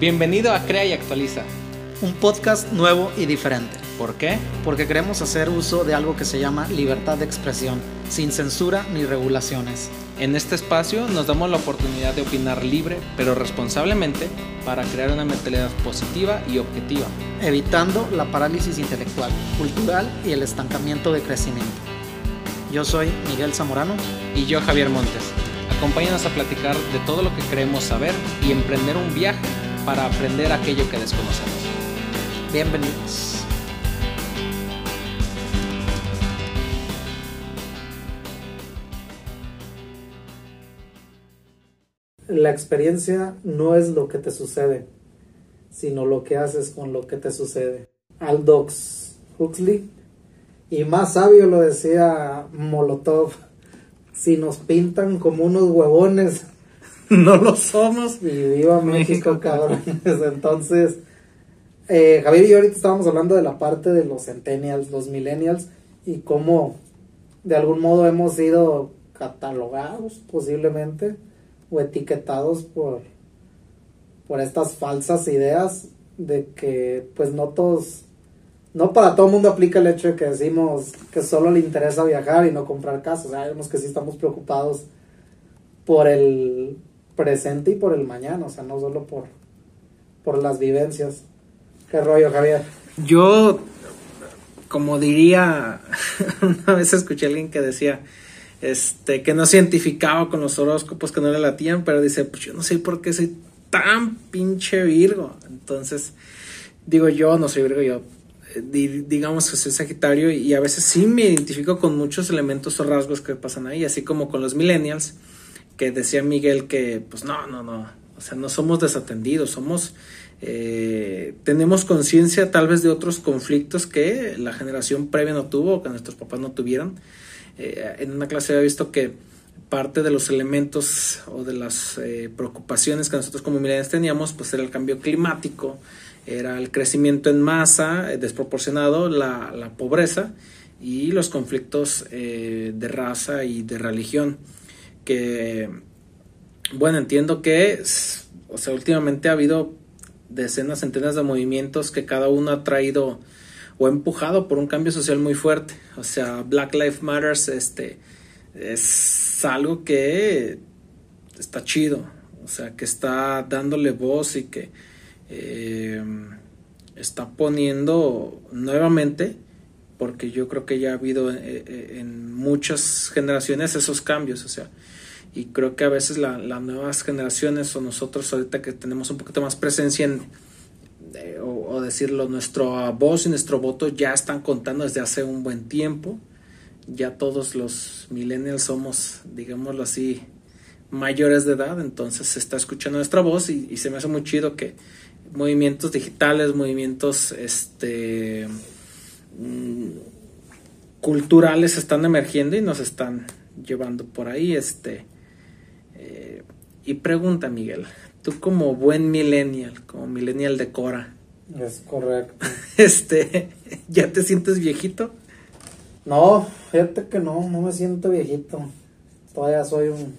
Bienvenido a Crea y Actualiza. Un podcast nuevo y diferente. ¿Por qué? Porque queremos hacer uso de algo que se llama libertad de expresión, sin censura ni regulaciones. En este espacio nos damos la oportunidad de opinar libre, pero responsablemente, para crear una mentalidad positiva y objetiva. Evitando la parálisis intelectual, cultural y el estancamiento de crecimiento. Yo soy Miguel Zamorano. Y yo Javier Montes. Acompáñanos a platicar de todo lo que queremos saber y emprender un viaje para aprender aquello que desconocemos. Bienvenidos. La experiencia no es lo que te sucede, sino lo que haces con lo que te sucede. Aldous Huxley. Y más sabio lo decía Molotov. Si nos pintan como unos huevones, no lo somos. Y viva México, México, cabrones. Entonces, eh, Javier y yo ahorita estábamos hablando de la parte de los centennials, los millennials, y cómo de algún modo hemos sido catalogados posiblemente o etiquetados por, por estas falsas ideas de que pues no todos, no para todo el mundo aplica el hecho de que decimos que solo le interesa viajar y no comprar casas. Sabemos que sí estamos preocupados por el presente y por el mañana, o sea, no solo por, por las vivencias. ¿Qué rollo, Javier? Yo, como diría, una vez escuché a alguien que decía, este, que no se identificaba con los horóscopos, que no le latían, pero dice, pues yo no sé por qué soy tan pinche Virgo. Entonces, digo yo, no soy Virgo, yo eh, di- digamos que soy Sagitario y a veces sí me identifico con muchos elementos o rasgos que pasan ahí, así como con los millennials, que decía Miguel que, pues no, no, no, o sea, no somos desatendidos, somos, eh, tenemos conciencia tal vez de otros conflictos que la generación previa no tuvo que nuestros papás no tuvieron. Eh, en una clase había visto que parte de los elementos o de las eh, preocupaciones que nosotros como millennials teníamos, pues era el cambio climático, era el crecimiento en masa eh, desproporcionado, la, la pobreza y los conflictos eh, de raza y de religión. Que, bueno, entiendo que, o sea, últimamente ha habido decenas, centenas de movimientos que cada uno ha traído o empujado por un cambio social muy fuerte. O sea, Black Lives Matters este, es algo que está chido, o sea, que está dándole voz y que eh, está poniendo nuevamente, porque yo creo que ya ha habido eh, eh, en muchas generaciones esos cambios, o sea, y creo que a veces la- las nuevas generaciones o nosotros ahorita que tenemos un poquito más presencia en, eh, o, decirlo, nuestra voz y nuestro voto ya están contando desde hace un buen tiempo. Ya todos los millennials somos, digámoslo así, mayores de edad, entonces se está escuchando nuestra voz y, se me hace muy chido que movimientos digitales, movimientos este mm, culturales están emergiendo y nos están llevando por ahí. Este y pregunta, Miguel, tú como buen millennial, como millennial de Cora, Es correcto. este, ¿ya te sientes viejito? No, fíjate que no, no me siento viejito. Todavía soy un,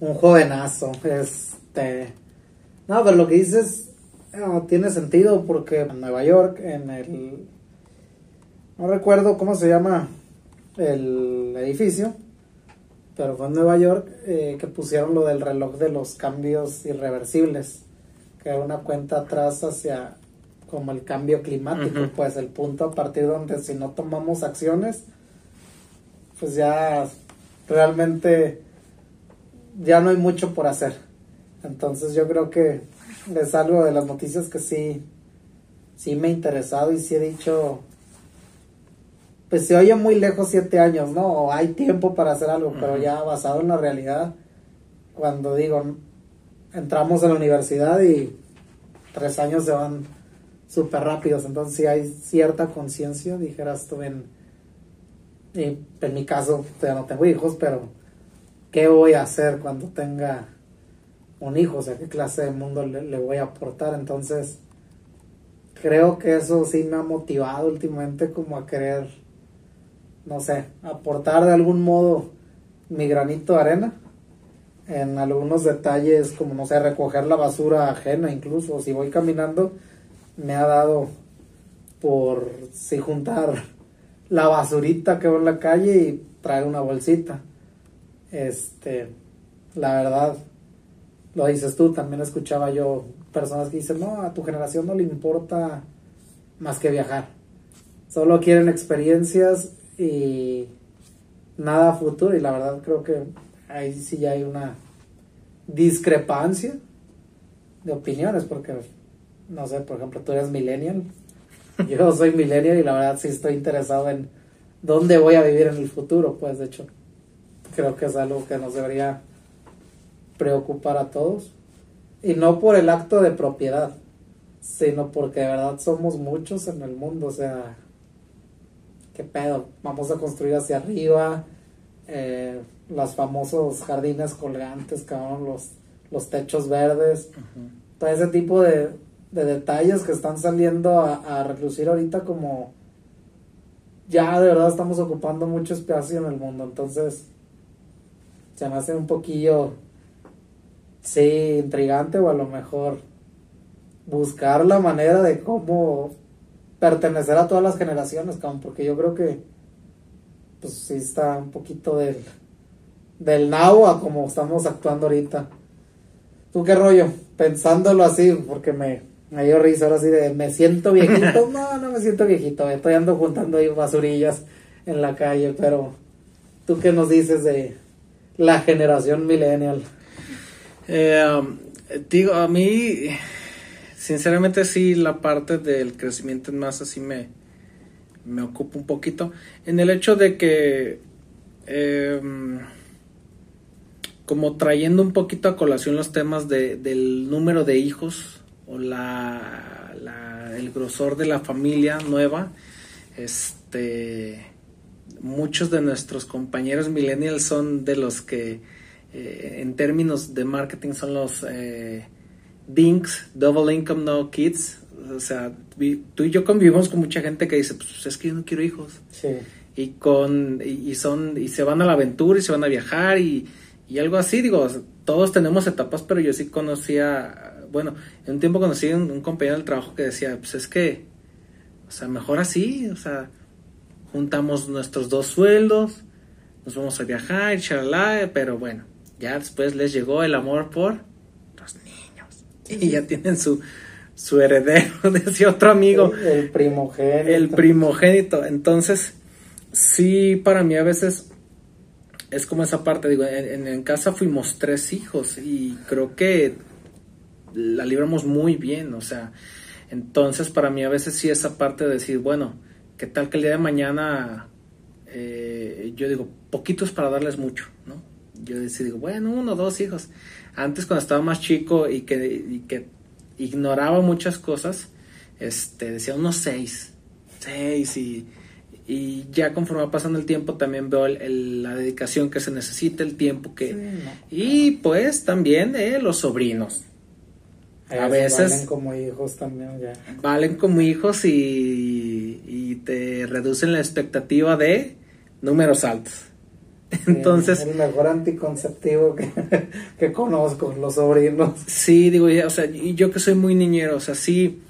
un jovenazo. Este. No, pero lo que dices ah, tiene sentido porque en Nueva York, en el. No recuerdo cómo se llama el edificio, pero fue en Nueva York eh, que pusieron lo del reloj de los cambios irreversibles, que era una cuenta atrás hacia como el cambio climático, pues el punto a partir donde si no tomamos acciones, pues ya realmente ya no hay mucho por hacer. Entonces yo creo que es algo de las noticias que sí, sí me ha interesado y sí he dicho, pues se oye muy lejos siete años, ¿no? O hay tiempo para hacer algo, pero ya basado en la realidad, cuando digo, entramos a la universidad y tres años se van súper rápidos, entonces sí hay cierta conciencia, dijeras tú en, y en mi caso, ya no tengo hijos, pero ¿qué voy a hacer cuando tenga un hijo? O sea, ¿qué clase de mundo le, le voy a aportar? Entonces, creo que eso sí me ha motivado últimamente como a querer, no sé, aportar de algún modo mi granito de arena en algunos detalles, como no sé, recoger la basura ajena incluso, si voy caminando, me ha dado por si juntar la basurita que va en la calle y traer una bolsita. Este, la verdad, lo dices tú, también escuchaba yo personas que dicen, no, a tu generación no le importa más que viajar. Solo quieren experiencias y nada futuro. Y la verdad creo que ahí sí hay una discrepancia de opiniones, porque, no sé, por ejemplo, tú eres millennial, yo soy millennial y la verdad sí estoy interesado en dónde voy a vivir en el futuro, pues de hecho, creo que es algo que nos debería preocupar a todos. Y no por el acto de propiedad, sino porque de verdad somos muchos en el mundo, o sea, ¿qué pedo? Vamos a construir hacia arriba, eh, los famosos jardines colgantes, cabrón, los, los techos verdes, todo ese tipo de, de, detalles que están saliendo a, a, relucir ahorita como ya de verdad estamos ocupando mucho espacio en el mundo, entonces se me hace un poquillo, sí, intrigante o a lo mejor buscar la manera de cómo pertenecer a todas las generaciones, cabrón, porque yo creo que pues sí está un poquito del, del now a como estamos actuando ahorita. ¿Tú qué rollo? Pensándolo así, porque me, me dio risa ahora así de, me siento viejito. no, no me siento viejito, estoy ando juntando ahí basurillas en la calle, pero ¿tú qué nos dices de la generación millennial? Eh, um, digo, a mí, sinceramente sí, la parte del crecimiento en masa sí me, me ocupa un poquito. En el hecho de que... Eh, como trayendo un poquito a colación los temas de, del número de hijos o la, la, el grosor de la familia nueva. Este, muchos de nuestros compañeros millennials son de los que eh, en términos de marketing son los eh, DINKs, Double Income No Kids. O sea, tú y yo convivimos con mucha gente que dice, pues es que yo no quiero hijos. Sí. Y, con, y, y son, y se van a la aventura y se van a viajar y y algo así, digo, todos tenemos etapas, pero yo sí conocía, bueno, en un tiempo conocí un, un compañero del trabajo que decía, pues es que, o sea, mejor así, o sea, juntamos nuestros dos sueldos, nos vamos a viajar, charla, pero bueno, ya después les llegó el amor por y ya tienen su, su heredero, decía otro amigo. El, el primogénito. El primogénito, entonces, sí, para mí a veces es como esa parte, digo, en, en, casa fuimos tres hijos y creo que la libramos muy bien, o sea, entonces para mí a veces sí esa parte de decir, bueno, ¿qué tal que el día de mañana, eh, yo digo, poquitos para darles mucho, ¿no? Yo digo, bueno, uno, dos hijos. Antes cuando estaba más chico y que, y que ignoraba muchas cosas, este, decía unos seis, seis y y ya conforme va pasando el tiempo también veo el, el, la dedicación que se necesita, el tiempo que... Sí, no. Y pues también eh, los sobrinos. A veces Valen como hijos también ya. valen como hijos y, y te reducen la expectativa de números altos. Entonces... el mejor anticonceptivo que, que conozco, los sobrinos. Sí, digo, ya, o sea, y yo que soy muy niñero, o sea, sí,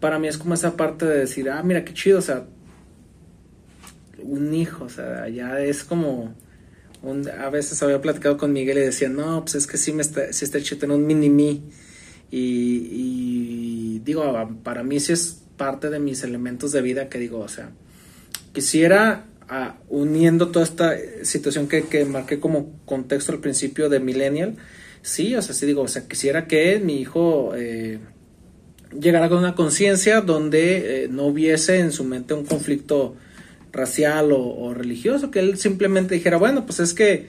para mí es como esa parte de decir, ah, mira qué chido, o sea, un hijo, o sea, ya es como... Un, a veces había platicado con Miguel y decía, no, pues es que sí me está, sí está hecho tener un mini mí. Y, y, digo, para mí sí es parte de mis elementos de vida que digo, o sea, quisiera, uniendo toda esta situación que, que marqué como contexto al principio de Millennial, sí, o sea, sí digo, o sea, quisiera que mi hijo eh, llegara con una conciencia donde eh, no hubiese en su mente un conflicto racial o, religioso, que él simplemente dijera, bueno, pues es que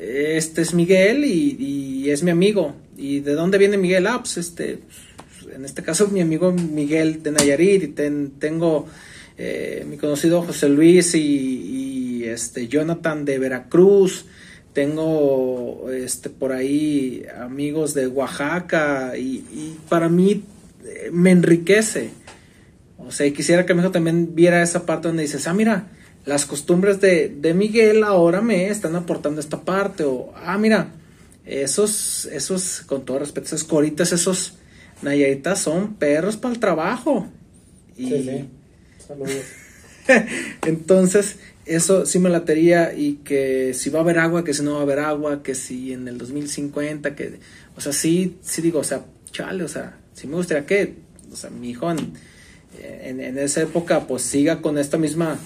este es Miguel y, es mi amigo. ¿Y de dónde viene Miguel? Ah, pues este, en este caso mi amigo Miguel de Nayarit y ten, tengo eh, mi conocido José Luis y, este Jonathan de Veracruz. Tengo este por ahí amigos de Oaxaca y, para mí eh, me enriquece o sea, quisiera que mi hijo también viera esa parte donde dices, ah, mira, las costumbres de, de Miguel ahora me están aportando esta parte. O, ah, mira, esos, esos, con todo respeto, esas coritas, esos nayaritas son perros para el trabajo. Sí, sí. Entonces, eso sí me latería y que si va a haber agua, que si no va a haber agua, que si en el 2050, que, o sea, sí, sí digo, o sea, chale, o sea, sí me gustaría que, o sea, mi hijo en, en, en esa época pues siga con esta misma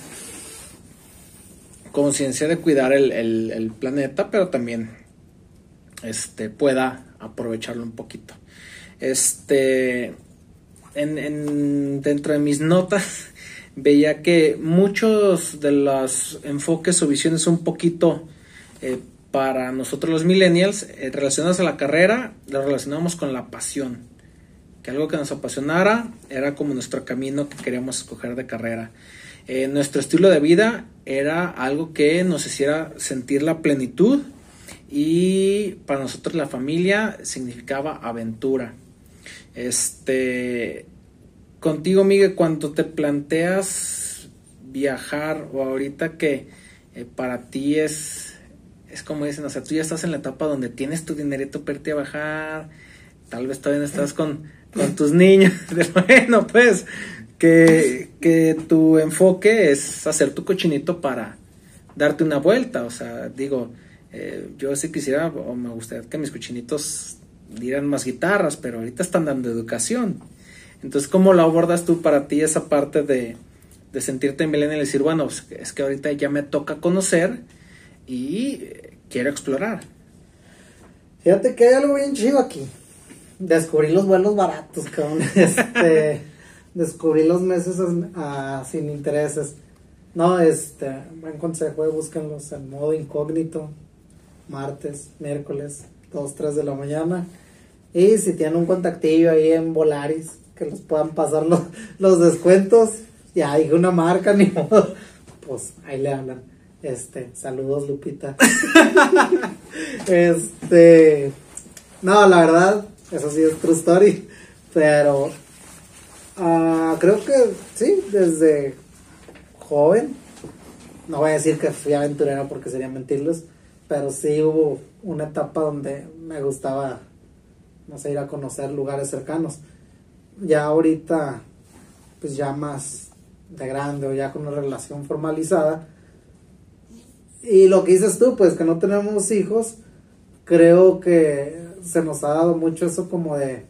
conciencia de cuidar el, el- el planeta, pero también este, pueda aprovecharlo un poquito. Este, en, en- dentro de mis notas veía que muchos de los enfoques o visiones un poquito eh, para nosotros los millennials eh, relacionados a la carrera, lo relacionamos con la pasión. Que algo que nos apasionara era como nuestro camino que queríamos escoger de carrera. Eh, nuestro estilo de vida era algo que nos hiciera sentir la plenitud y para nosotros la familia significaba aventura. Este, contigo, Miguel, cuando te planteas viajar o ahorita que eh, para ti es, es como dicen, o sea, tú ya estás en la etapa donde tienes tu dinerito para irte a bajar, tal vez todavía estás con, con tus niños, bueno, pues, que, que tu enfoque es hacer tu cochinito para darte una vuelta, o sea, digo, eh, yo sí quisiera o me gustaría que mis cochinitos dieran más guitarras, pero ahorita están dando educación. Entonces, ¿cómo lo abordas tú para ti esa parte de, de sentirte en Belén y decir, bueno, es que ahorita ya me toca conocer y eh, quiero explorar? Fíjate que hay algo bien chido aquí. Descubrí los vuelos baratos, cabrón. Este, descubrí los meses sin intereses. No, este, buen consejo, eh, búsquenlos en modo incógnito. Martes, miércoles, 2, 3 de la mañana. Y si tienen un contactillo ahí en Volaris, que los puedan pasar los, los descuentos. Ya hay una marca, ni modo. Pues ahí le hablan. Este, saludos Lupita. este, no, la verdad, eso sí es true story. Pero ah, creo que sí, desde joven, no voy a decir que fui aventurero porque sería mentirles, pero sí hubo una etapa donde me gustaba, no sé, ir a conocer lugares cercanos. Ya ahorita, pues ya más de grande o ya con una relación formalizada. Y lo que dices tú, pues que no tenemos hijos, creo que se nos ha dado mucho eso como de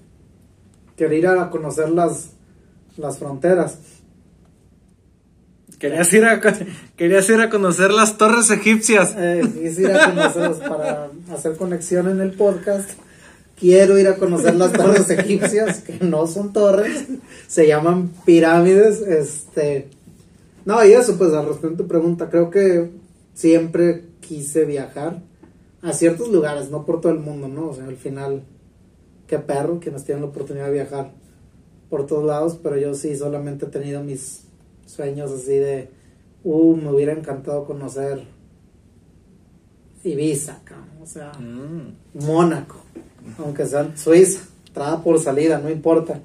querer ir a conocer las, las fronteras. Querías ir, a, querías ir a conocer las torres egipcias. Eh, ir a conocerlos para hacer conexión en el podcast. Quiero ir a conocer las torres egipcias, que no son torres, se llaman pirámides. Este, no, y eso, pues, al respecto de tu pregunta, creo que siempre quise viajar a ciertos lugares, no por todo el mundo, ¿no? O sea, al final, qué perro quienes tienen la oportunidad de viajar por todos lados, pero yo sí solamente he tenido mis sueños así de, uh, me hubiera encantado conocer Ibiza, o sea, Mm. Mónaco, aunque sea Suiza, entrada por salida, no importa.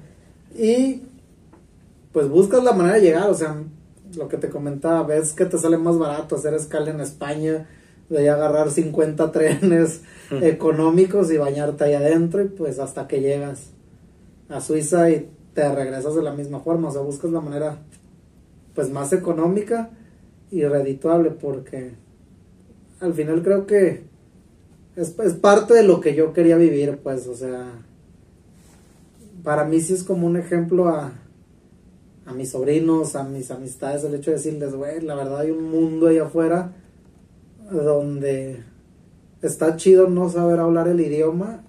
Y pues buscas la manera de llegar, o sea, lo que te comentaba, ves que te sale más barato hacer escala en España, de ahí agarrar 50 trenes económicos y bañarte ahí adentro y pues hasta que llegas a Suiza y te regresas de la misma forma, o sea, buscas la manera pues más económica y redituable porque al final creo que es, es parte de lo que yo quería vivir, pues, o sea, para mí sí es como un ejemplo a, a mis sobrinos, a mis amistades, el hecho de decirles, güey, la verdad hay un mundo ahí afuera donde está chido no saber hablar el idioma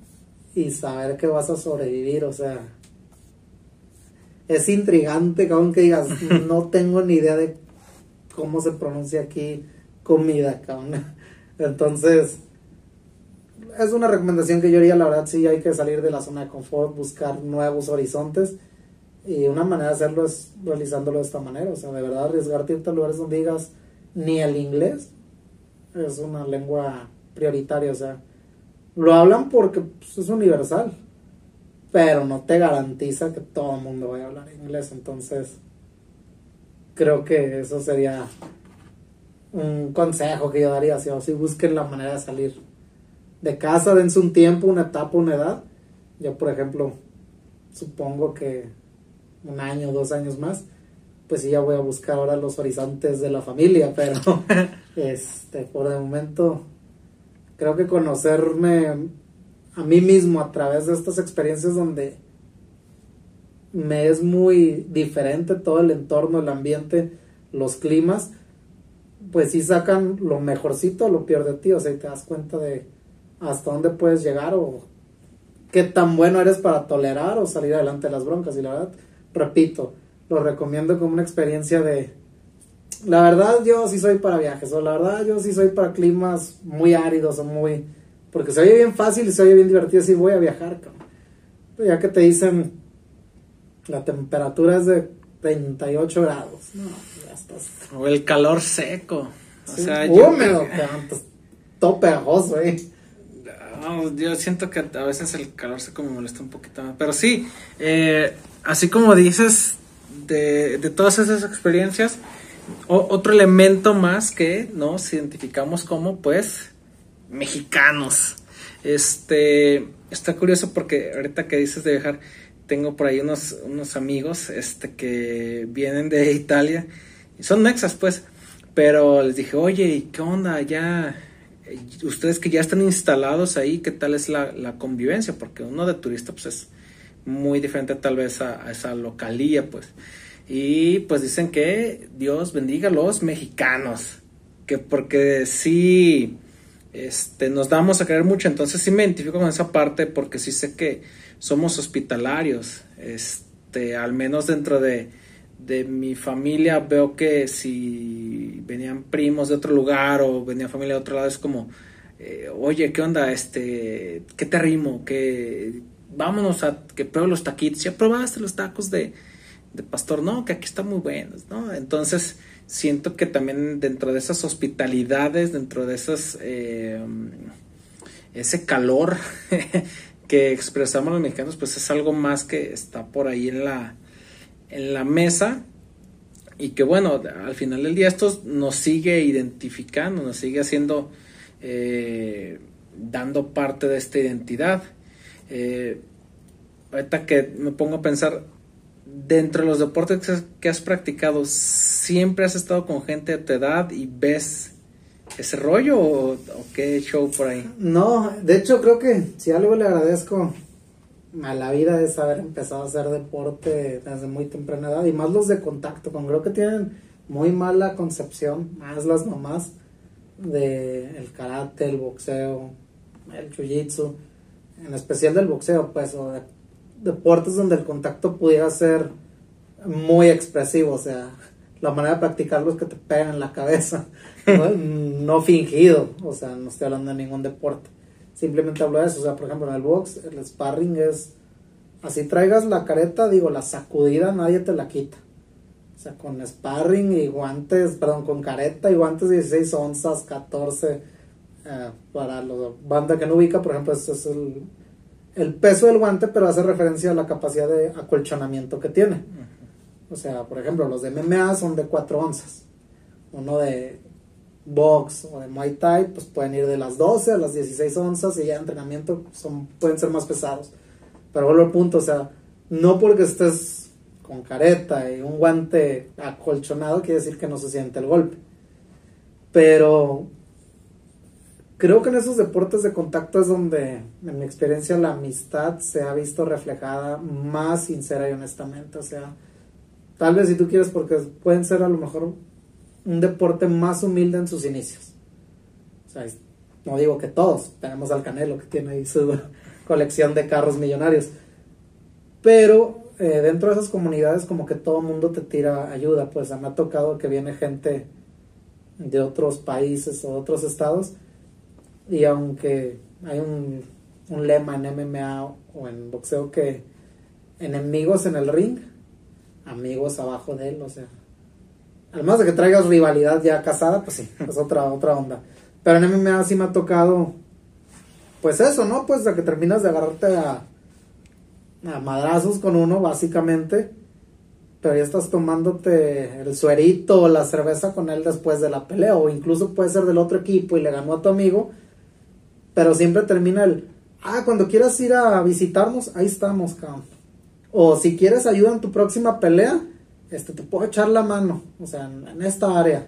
y saber que vas a sobrevivir, o sea, es intrigante, cabrón, que digas, no tengo ni idea de cómo se pronuncia aquí comida, cabrón. Entonces, es una recomendación que yo haría, la verdad, sí hay que salir de la zona de confort, buscar nuevos horizontes. Y una manera de hacerlo es realizándolo de esta manera, o sea, de verdad arriesgarte a lugares donde digas ni el inglés es una lengua prioritaria, o sea, lo hablan porque pues, es universal, pero no te garantiza que todo el mundo vaya a hablar inglés, entonces creo que eso sería un consejo que yo daría, si, si busquen la manera de salir de casa, dense un tiempo, una etapa, una edad. Yo, por ejemplo, supongo que un año, dos años más, pues sí, ya voy a buscar ahora los horizontes de la familia, pero este, por el momento, creo que conocerme a mí mismo a través de estas experiencias donde me es muy diferente todo el entorno, el ambiente, los climas, pues sí sacan lo mejorcito lo peor de ti, o sea, y te das cuenta de hasta dónde puedes llegar o qué tan bueno eres para tolerar o salir adelante de las broncas. Y la verdad, repito, lo recomiendo como una experiencia de... La verdad yo sí soy para viajes, o la verdad yo sí soy para climas muy áridos o muy... Porque se oye bien fácil y se oye bien divertido, sí voy a viajar, Pero ya que te dicen la temperatura es de 38 grados, no, ya estás... O el calor seco. O sea, húmedo, yo... todo pegajoso, eh. Yo siento que a veces el calor seco me molesta un poquito más. Pero sí, eh, así como dices, de, todas esas experiencias, otro elemento más que nos identificamos como, pues, mexicanos. Este, está curioso porque ahorita que dices de viajar, tengo por ahí unos, unos amigos, este, que vienen de Italia, y son mexas, pues, pero les dije, oye, ¿qué onda? Ya, ustedes que ya están instalados ahí, ¿qué tal es la, la convivencia? Porque uno de turista, pues, es muy diferente tal vez a, esa localía, pues. Y pues dicen que Dios bendiga a los mexicanos, que porque sí, este, nos damos a creer mucho, entonces sí me identifico con esa parte porque sí sé que somos hospitalarios, este, al menos dentro de, de mi familia veo que si venían primos de otro lugar o venía familia de otro lado es como, eh, oye, ¿qué onda? Este, ¿qué te rimo? ¿Qué, vámonos a que pruebe los taquitos. ¿Ya probaste los tacos de, pastor? No, que aquí están muy buenos, ¿no? Entonces, siento que también dentro de esas hospitalidades, dentro de esas, eh, ese calor que expresamos los mexicanos, pues es algo más que está por ahí en la, en la mesa y que bueno, al final del día esto nos sigue identificando, nos sigue haciendo, eh, dando parte de esta identidad. Eh, ahorita que me pongo a pensar, dentro de los deportes que has, practicado, ¿siempre has estado con gente de tu edad y ves ese rollo o, qué show por ahí? No, de hecho creo que si algo le agradezco a la vida es haber empezado a hacer deporte desde muy temprana edad y más los de contacto, con creo que tienen muy mala concepción, más las mamás de el karate, el boxeo, el jiu-jitsu en especial del boxeo, pues, o de deportes donde el contacto pudiera ser muy expresivo, o sea, la manera de practicarlo es que te pegan en la cabeza, ¿no? fingido, o sea, no estoy hablando de ningún deporte, simplemente hablo de eso, o sea, por ejemplo, en el box, el sparring es, así traigas la careta, digo, la sacudida nadie te la quita, o sea, con sparring y guantes, perdón, con careta y guantes de 16 onzas, 14, eh, para la banda que no ubica, por ejemplo, este es el, el, peso del guante, pero hace referencia a la capacidad de acolchonamiento que tiene. O sea, por ejemplo, los de MMA son de 4 onzas. Uno de box o de Muay Thai, pues pueden ir de las 12 a las 16 onzas y ya entrenamiento son, pueden ser más pesados. Pero vuelvo al punto, o sea, no porque estés con careta y un guante acolchonado quiere decir que no se siente el golpe. Pero creo que en esos deportes de contacto es donde, en mi experiencia, la amistad se ha visto reflejada más sincera y honestamente. O sea, tal vez si tú quieres, porque pueden ser a lo mejor un deporte más humilde en sus inicios. O sea, no digo que todos, tenemos al Canelo que tiene ahí su colección de carros millonarios. Pero eh, dentro de esas comunidades como que todo mundo te tira ayuda, pues me ha tocado que viene gente de otros países o otros estados y aunque hay un, lema en MMA o en boxeo que enemigos en el ring, amigos abajo de él, o sea. Además de que traigas rivalidad ya casada, pues sí, es otra, otra onda. Pero en MMA sí me ha tocado, pues eso, ¿no? Pues a que terminas de agarrarte a, a madrazos con uno, básicamente. Pero ya estás tomándote el suerito o la cerveza con él después de la pelea. O incluso puede ser del otro equipo y le ganó a tu amigo pero siempre termina el, ah, cuando quieras ir a visitarnos, ahí estamos, cabrón. O si quieres ayuda en tu próxima pelea, este, te puedo echar la mano, o sea, en, esta área.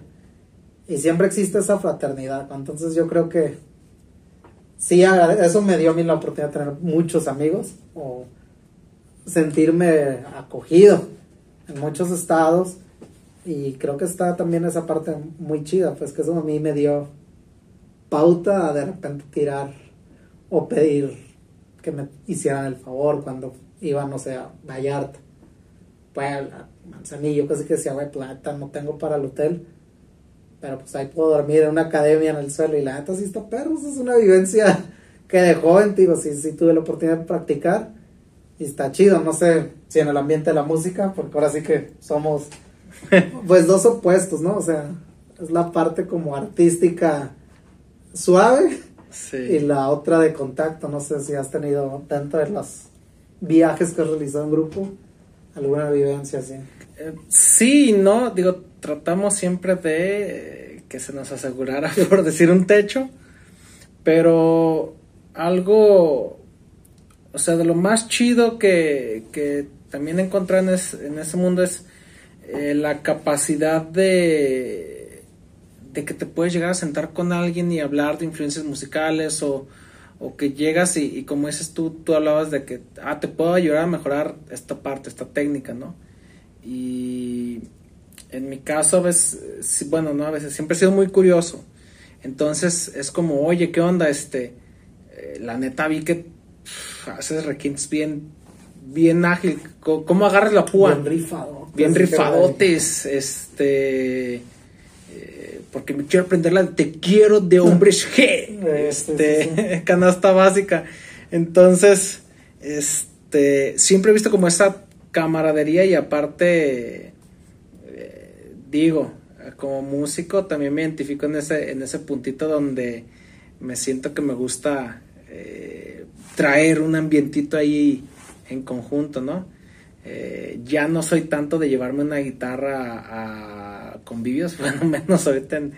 Y siempre existe esa fraternidad, entonces yo creo que sí, eso me dio a mí la oportunidad de tener muchos amigos o sentirme acogido en muchos estados y creo que está también esa parte muy chida, pues que eso a mí me dio pauta a de repente tirar o pedir que me hicieran el favor cuando iba, no sé, a Vallarta, Puebla, Manzanillo, casi que decía, güey, la neta no tengo para el hotel, pero pues ahí puedo dormir en una academia en el suelo. Y la neta sí está perro, eso es una vivencia que de joven, digo, sí, sí tuve la oportunidad de practicar. Y está chido, no sé si en el ambiente de la música, porque ahora sí que somos pues dos opuestos, ¿no? O sea, es la parte como artística suave Sí. y la otra de contacto, no sé si has tenido dentro de los viajes que has realizado en grupo, alguna vivencia así. Eh, sí, no, digo, tratamos siempre de eh, que se nos asegurara, por decir un techo, pero algo, o sea, de lo más chido que, que también encontré en ese mundo es eh, la capacidad de, de que te puedes llegar a sentar con alguien y hablar de influencias musicales o, o que llegas y, y como dices tú, tú hablabas de que, ah, te puedo ayudar a mejorar esta parte, esta técnica, ¿no? Y en mi caso, a veces, bueno, no, a veces siempre he sido muy curioso. Entonces es como, oye, ¿qué onda? Este, eh, la neta vi que pff, haces requintes bien, bien ágil. Co- ¿Cómo agarras la púa? Bien rifado. bien rifadotes, este, eh, porque me quiero aprender la te quiero de hombres G, este, sí, sí, canasta básica. Entonces, este, siempre he visto como esa camaradería y aparte, eh, digo, como músico también me identifico en ese, en ese puntito donde me siento que me gusta eh, traer un ambientito ahí en conjunto, ¿no? Eh, ya no soy tanto de llevarme una guitarra a, a convivios, bueno, menos ahorita en,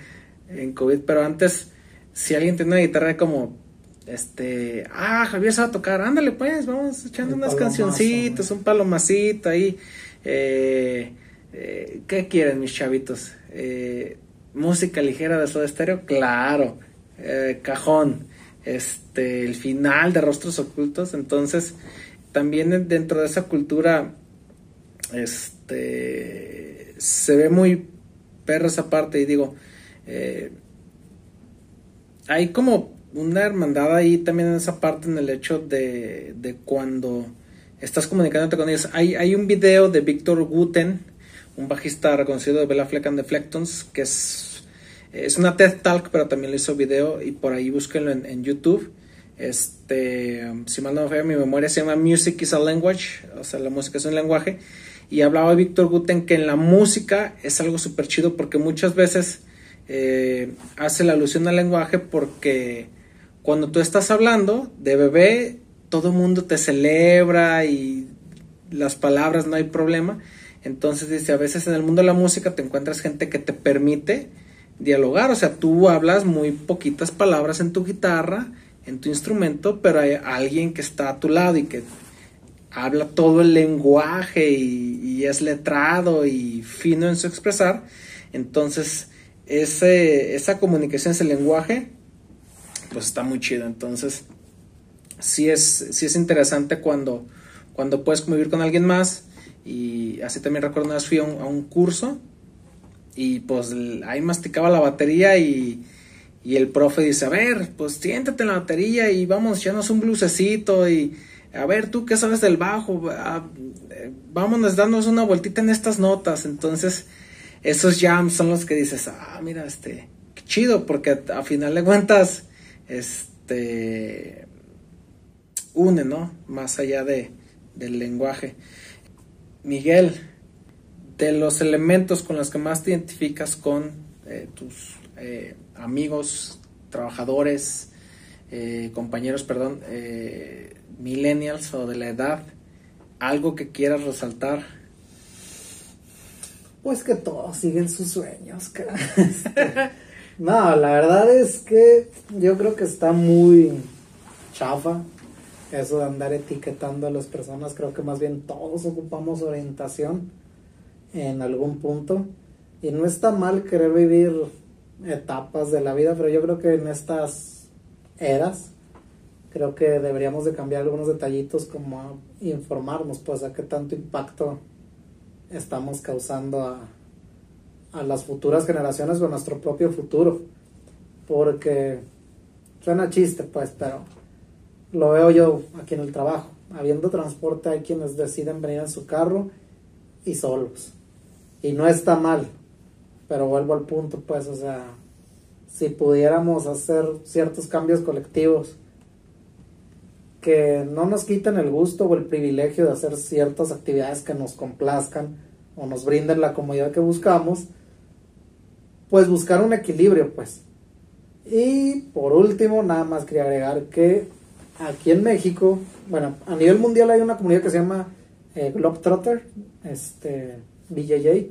en COVID, pero antes, si alguien tiene una guitarra como, este, ah, Javier se va a tocar, ándale pues, vamos echando Un unas cancioncitas, un palomacito ahí, eh, eh, ¿qué quieren mis chavitos? Eh, música ligera de Soda Stereo, claro, cajón, este, el final de Rostros Ocultos, entonces también en- dentro de esa cultura este se ve muy perra esa parte y digo eh, hay como una hermandad ahí también en esa parte en el hecho de, de cuando estás comunicándote con ellos hay, hay un video de Víctor Guten un bajista reconocido de Bella Fleck and the Flectons que es es una TED Talk pero también lo hizo video y por ahí búsquenlo en, en YouTube este, si mal no me falla mi memoria, se llama Music is a Language, o sea, la música es un lenguaje. Y hablaba Víctor Guten que en la música es algo súper chido porque muchas veces eh, hace la alusión al lenguaje porque cuando tú estás hablando de bebé, todo el mundo te celebra y las palabras no hay problema. Entonces dice, a veces en el mundo de la música te encuentras gente que te permite dialogar, o sea, tú hablas muy poquitas palabras en tu guitarra, en tu instrumento, pero hay alguien que está a tu lado y que habla todo el lenguaje y, y es letrado y fino en su expresar. Entonces, ese, esa comunicación, ese lenguaje, pues está muy chido. Entonces, sí es, sí es interesante cuando, cuando puedes convivir con alguien más. Y así también recuerdo una vez fui a un, a un curso y pues ahí masticaba la batería y, y el profe dice, a ver, pues siéntate en la batería y vamos, echarnos un blusecito y a ver, tú qué sabes del bajo, Ah, eh, vámonos, darnos una vueltita en estas notas. Entonces, esos jams son los que dices, ah, mira, este, qué chido, porque a, a final de cuentas, este, une, ¿no? Más allá de, del lenguaje. Miguel, de los elementos con los que más te identificas con eh, tus eh, amigos, trabajadores, compañeros, perdón, eh, millennials o de la edad, algo que quieras resaltar. Pues que todos siguen sus sueños. Este, No, la verdad es que yo creo que está muy chafa eso de andar etiquetando a las personas. Creo que más bien todos ocupamos orientación en algún punto. Y no está mal querer vivir etapas de la vida, pero yo creo que en estas eras creo que deberíamos de cambiar algunos detallitos como informarnos pues a qué tanto impacto estamos causando a, a las futuras generaciones o a nuestro propio futuro. Porque suena chiste, pues, pero lo veo yo aquí en el trabajo. Habiendo transporte hay quienes deciden venir en su carro y solos. Y no está mal, pero vuelvo al punto, pues, o sea, si pudiéramos hacer ciertos cambios colectivos que no nos quiten el gusto o el privilegio de hacer ciertas actividades que nos complazcan o nos brinden la comodidad que buscamos, pues buscar un equilibrio, pues. Y por último, nada más quería agregar que aquí en México, bueno, a nivel mundial hay una comunidad que se llama eh, Globetrotter, este, BJJ,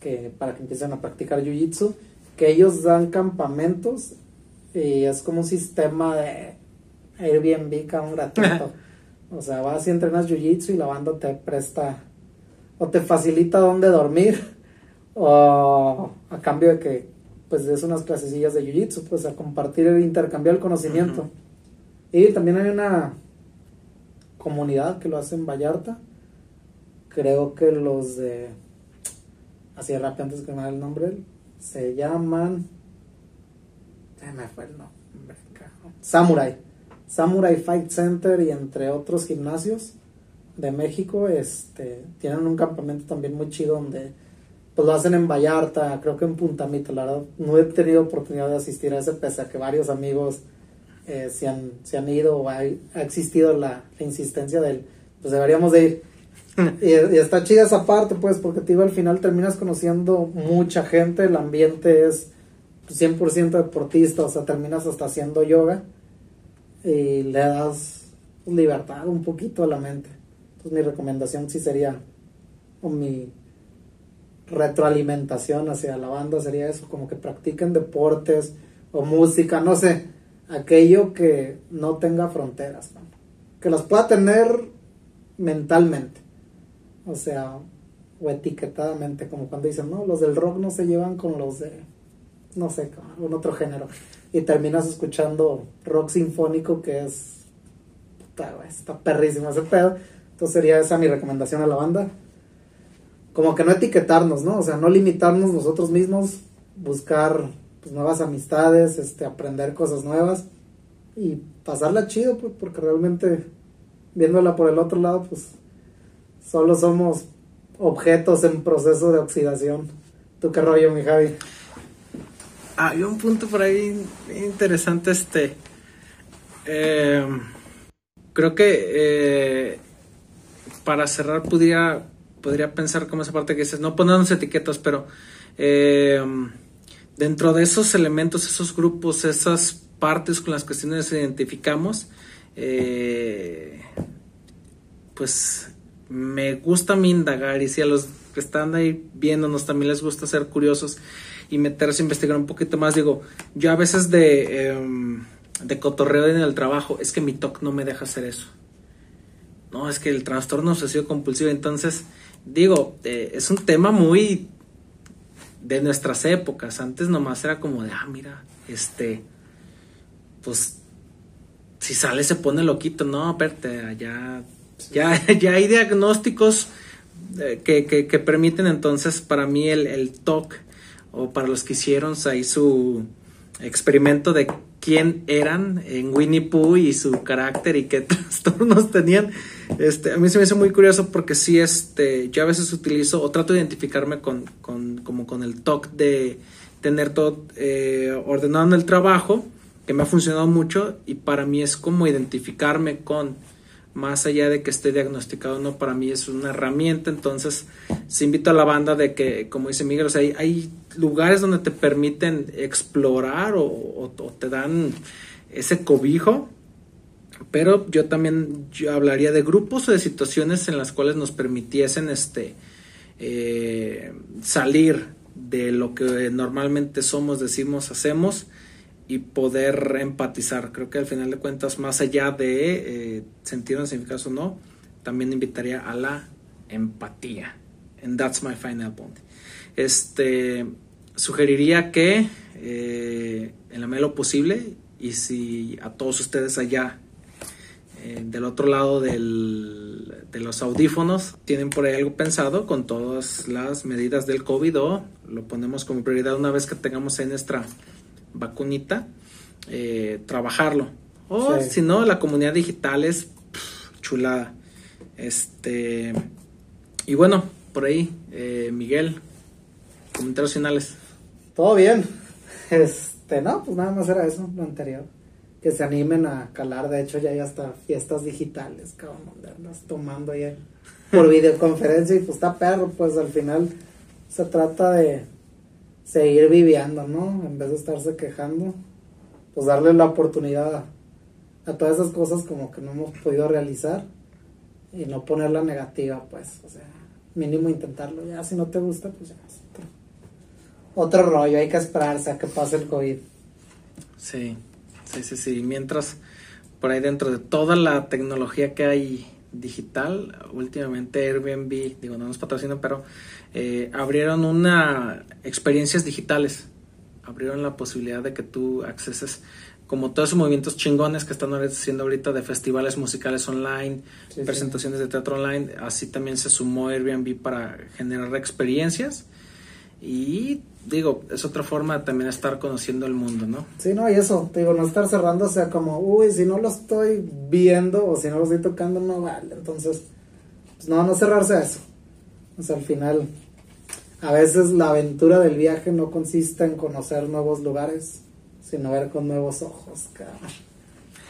que para que empiecen a practicar Jiu-Jitsu, que ellos dan campamentos y es como un sistema de Airbnb un gratuito. o sea, vas y entrenas Jiu-Jitsu y la banda te presta o te facilita dónde dormir o a cambio de que pues des unas clasecillas de jiu-jitsu, pues a compartir e intercambiar el conocimiento. Y también hay una comunidad que lo hace en Vallarta. Creo que los de así rápido antes que me dé el nombre, se llaman se me fue el nombre. Samurai. Samurai Fight Center y entre otros gimnasios de México, este, tienen un campamento también muy chido donde pues lo hacen en Vallarta, creo que en Punta Mita, la verdad, no he tenido oportunidad de asistir a ese, pese a que varios amigos eh, se, han, se han ido o ha, existido la, insistencia de él, pues deberíamos de ir. y, está chida esa parte, pues, porque te al final terminas conociendo mucha gente, el ambiente es 100% deportista, o sea, terminas hasta haciendo yoga y le das libertad un poquito a la mente. Entonces mi recomendación sí sería, o mi retroalimentación hacia la banda sería eso, como que practiquen deportes o música, no sé, aquello que no tenga fronteras, que las pueda tener mentalmente, o sea, o etiquetadamente, como cuando dicen, no, los del rock no se llevan con los de, no sé, con algún otro género, y terminas escuchando rock sinfónico que es, está perrísimo ese pedo, entonces sería esa mi recomendación a la banda como que no etiquetarnos, ¿no? O sea, no limitarnos nosotros mismos, buscar pues, nuevas amistades, este, aprender cosas nuevas y pasarla chido, pues, porque realmente viéndola por el otro lado, pues solo somos objetos en proceso de oxidación. ¿Tú qué rollo, mi Javi? Hay un punto por ahí interesante, este. Eh, creo que eh, para cerrar pudiera podría pensar como esa parte que dices, no ponernos etiquetas, pero eh, dentro de esos elementos, esos grupos, esas partes con las que nos identificamos, pues me gusta a mí indagar y si a los que están ahí viéndonos también les gusta ser curiosos y meterse a investigar un poquito más, digo, yo a veces de, em, de cotorreo en el trabajo, es que mi TOC no me deja hacer eso. No, es que el trastorno obsesivo compulsivo, entonces digo, eh, es un tema muy de nuestras épocas. Antes nomás era como de, ah, mira, este, pues, si sale se pone loquito. No, espérate, ya, ya, ya hay diagnósticos eh, que, que, que, permiten entonces para mí el, el TOC o para los que hicieron ahí su experimento de quién eran en Winnie Pooh y su carácter y qué trastornos tenían. Este, a mí se me hizo muy curioso porque sí, este, yo a veces utilizo o trato de identificarme con, con como con el TOC de tener todo eh, ordenado en el trabajo, que me ha funcionado mucho y para mí es como identificarme con más allá de que esté diagnosticado no, para mí es una herramienta, entonces se invito a la banda de que, como dice Miguel, o sea, hay, lugares donde te permiten explorar o, te dan ese cobijo, pero yo también yo hablaría de grupos o de situaciones en las cuales nos permitiesen este, eh, salir de lo que normalmente somos, decimos, hacemos y poder empatizar. Creo que al final de cuentas, más allá de eh, sentir un significado o no, también invitaría a la empatía. And that's my final point. Este, sugeriría que eh, en la medida de lo posible, y si a todos ustedes allá eh, del otro lado del, de los audífonos tienen por ahí algo pensado con todas las medidas del COVID o lo ponemos como prioridad una vez que tengamos ahí nuestra vacunita, eh, trabajarlo. O Sí. si no, la comunidad digital es pff, chulada. Este, y bueno, por ahí, eh, Miguel, comentarios finales. Todo bien. Este, no, pues nada más era eso, lo anterior. Que se animen a calar, de hecho ya hay hasta fiestas digitales, cabrón, donde andas tomando ahí por videoconferencia y pues está perro, pues al final se trata de seguir viviendo, ¿no? En vez de estarse quejando, pues darle la oportunidad a, todas esas cosas como que no hemos podido realizar y no ponerla negativa, pues, o sea, mínimo intentarlo, ya si no te gusta, pues ya es otro otro rollo, hay que esperarse a que pase el COVID. Sí, sí, sí, sí. Mientras, por ahí dentro de toda la tecnología que hay digital, últimamente Airbnb, digo, no nos patrocina, pero eh, abrieron una experiencias digitales. Abrieron la posibilidad de que tú acceses como todos esos movimientos chingones que están haciendo ahorita de festivales musicales online, Sí, sí. presentaciones de teatro online, así también se sumó Airbnb para generar experiencias y digo, es otra forma de también estar conociendo el mundo, ¿no? Sí, no, y eso, digo, no estar cerrando, o sea, como, uy, si no lo estoy viendo o si no lo estoy tocando, no vale. Entonces, pues no, no cerrarse a eso. O sea, al final, a veces la aventura del viaje no consiste en conocer nuevos lugares, sino ver con nuevos ojos, cabrón.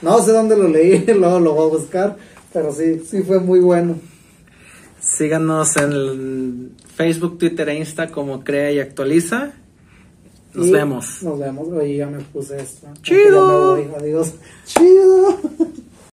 No sé dónde lo leí, luego lo voy a buscar, pero sí, sí fue muy bueno. Síganos en Facebook, Twitter e Insta como Crea y Actualiza. Nos Y vemos. Nos vemos, oye, ya me puse esto. Chido. Ya me voy, adiós. Chido.